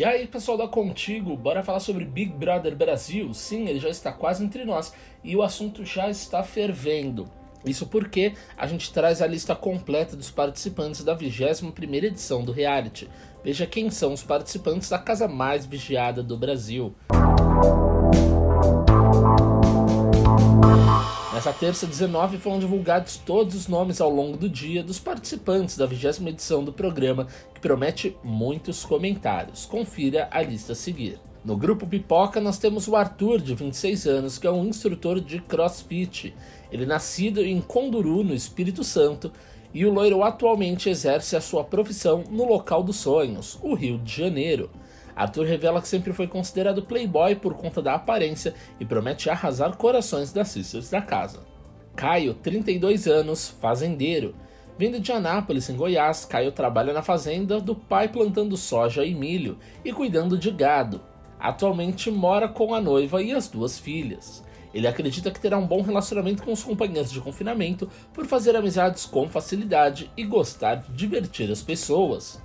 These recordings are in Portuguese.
E aí, pessoal da Contigo, bora falar sobre Big Brother Brasil? Sim, ele já está quase entre nós e o assunto já está fervendo. Isso porque a gente traz a lista completa dos participantes da 21ª edição do reality. Veja quem são os participantes da casa mais vigiada do Brasil. Nessa terça 19 foram divulgados todos os nomes ao longo do dia dos participantes da 20 edição do programa, que promete muitos comentários. Confira a lista a seguir. No grupo Pipoca nós temos o Arthur, de 26 anos, que é um instrutor de CrossFit. Ele é nascido em Conduru, no Espírito Santo, e o loiro atualmente exerce a sua profissão no local dos sonhos, o Rio de Janeiro. Arthur revela que sempre foi considerado playboy por conta da aparência e promete arrasar corações das sisters da casa. Caio, 32 anos, fazendeiro. Vindo de Anápolis, em Goiás, Caio trabalha na fazenda do pai plantando soja e milho e cuidando de gado. Atualmente mora com a noiva e as duas filhas. Ele acredita que terá um bom relacionamento com os companheiros de confinamento por fazer amizades com facilidade e gostar de divertir as pessoas.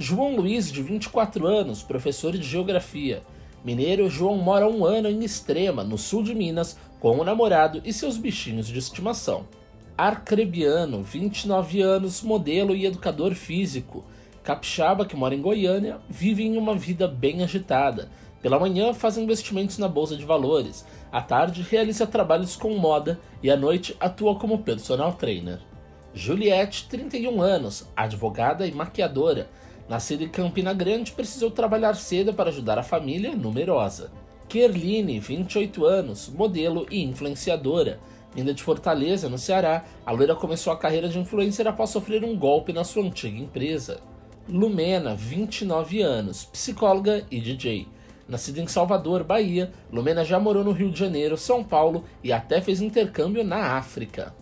João Luiz, de 24 anos, professor de geografia. Mineiro, João mora um ano em Extrema, no sul de Minas, com o namorado e seus bichinhos de estimação. Arcrebiano, 29 anos, modelo e educador físico. Capixaba, que mora em Goiânia, vive em uma vida bem agitada. Pela manhã faz investimentos na bolsa de valores, à tarde realiza trabalhos com moda e à noite atua como personal trainer. Juliette, 31 anos, advogada e maquiadora, Nascida em Campina Grande, precisou trabalhar cedo para ajudar a família numerosa. Kerline, 28 anos, modelo e influenciadora. Vinda de Fortaleza, no Ceará, a loira começou a carreira de influencer após sofrer um golpe na sua antiga empresa. Lumena, 29 anos, psicóloga e DJ. Nascida em Salvador, Bahia, Lumena já morou no Rio de Janeiro, São Paulo e até fez intercâmbio na África.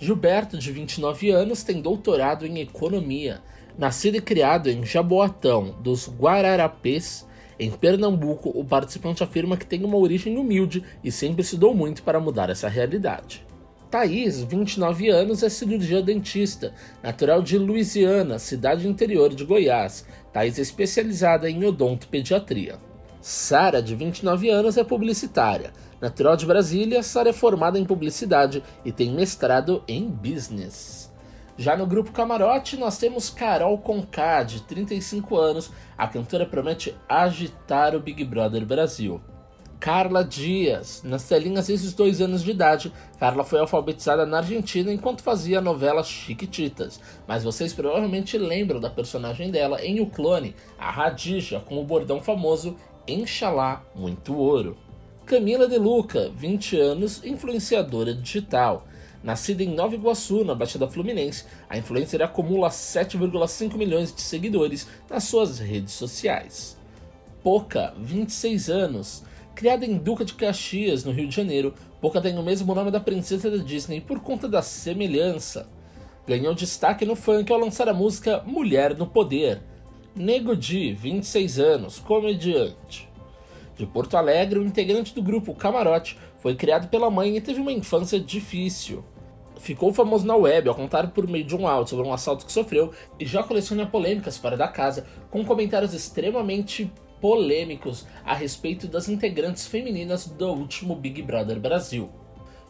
Gilberto, de 29 anos, tem doutorado em economia. Nascido e criado em Jaboatão dos Guararapes, em Pernambuco, o participante afirma que tem uma origem humilde e sempre estudou muito para mudar essa realidade. Thaís, 29 anos, é cirurgia dentista, natural de Louisiana, cidade interior de Goiás. Thaís é especializada em odontopediatria. Sara, de 29 anos, é publicitária. Natural de Brasília, Sara é formada em publicidade e tem mestrado em business. Já no grupo Camarote, nós temos Carol Conká, de 35 anos. A cantora promete agitar o Big Brother Brasil. Carla Dias, nas telinhas desde os dois anos de idade, Carla foi alfabetizada na Argentina enquanto fazia a novela Chiquititas, mas vocês provavelmente lembram da personagem dela em O Clone, a Radija, com o bordão famoso Inxalá, muito ouro. Camila De Luca, 20 anos, influenciadora digital. Nascida em Nova Iguaçu, na Baixada Fluminense, a influencer acumula 7,5 milhões de seguidores nas suas redes sociais. Poca, 26 anos. Criada em Duca de Caxias, no Rio de Janeiro, Poca tem o mesmo nome da princesa da Disney por conta da semelhança. Ganhou destaque no funk ao lançar a música Mulher no Poder. Nego Di, 26 anos, comediante. De Porto Alegre, o integrante do grupo Camarote foi criado pela mãe e teve uma infância difícil. Ficou famoso na web ao contar por meio de um áudio sobre um assalto que sofreu e já coleciona polêmicas fora da casa, com comentários extremamente polêmicos a respeito das integrantes femininas do último Big Brother Brasil.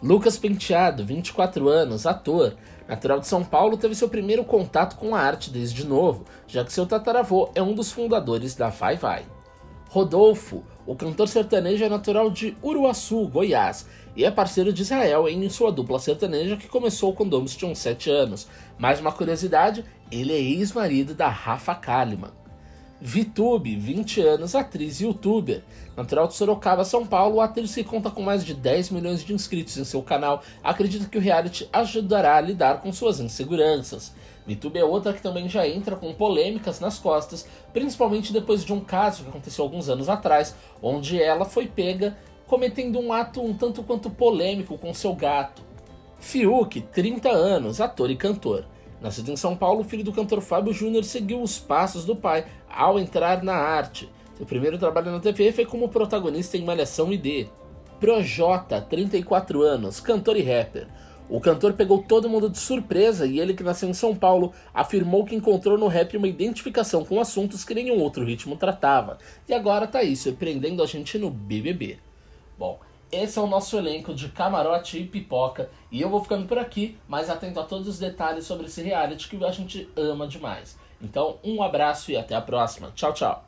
Lucas Penteado, 24 anos, ator, natural de São Paulo, teve seu primeiro contato com a arte desde novo, já que seu tataravô é um dos fundadores da Vai Vai. Rodolfo, o cantor sertanejo é natural de Uruaçu, Goiás, e é parceiro de Israel em sua dupla sertaneja que começou quando ambos tinham 7 anos. Mais uma curiosidade, ele é ex-marido da Rafa Kalimann. Vitube, 20 anos, atriz e youtuber. Natural de Sorocaba, São Paulo, a atriz que conta com mais de 10 milhões de inscritos em seu canal, acredita que o reality ajudará a lidar com suas inseguranças. Vitube é outra que também já entra com polêmicas nas costas, principalmente depois de um caso que aconteceu alguns anos atrás, onde ela foi pega cometendo um ato um tanto quanto polêmico com seu gato. Fiuk, 30 anos, ator e cantor. Nascido em São Paulo, filho do cantor Fábio Júnior seguiu os passos do pai ao entrar na arte. Seu primeiro trabalho na TV foi como protagonista em Malhação ID. Projota, 34 anos, cantor e rapper. O cantor pegou todo mundo de surpresa e ele, que nasceu em São Paulo, afirmou que encontrou no rap uma identificação com assuntos que nenhum outro ritmo tratava. E agora tá aí, surpreendendo a gente no BBB. Bom, esse é o nosso elenco de camarote e pipoca. E eu vou ficando por aqui, mas atento a todos os detalhes sobre esse reality que a gente ama demais. Então, um abraço e até a próxima. Tchau, tchau.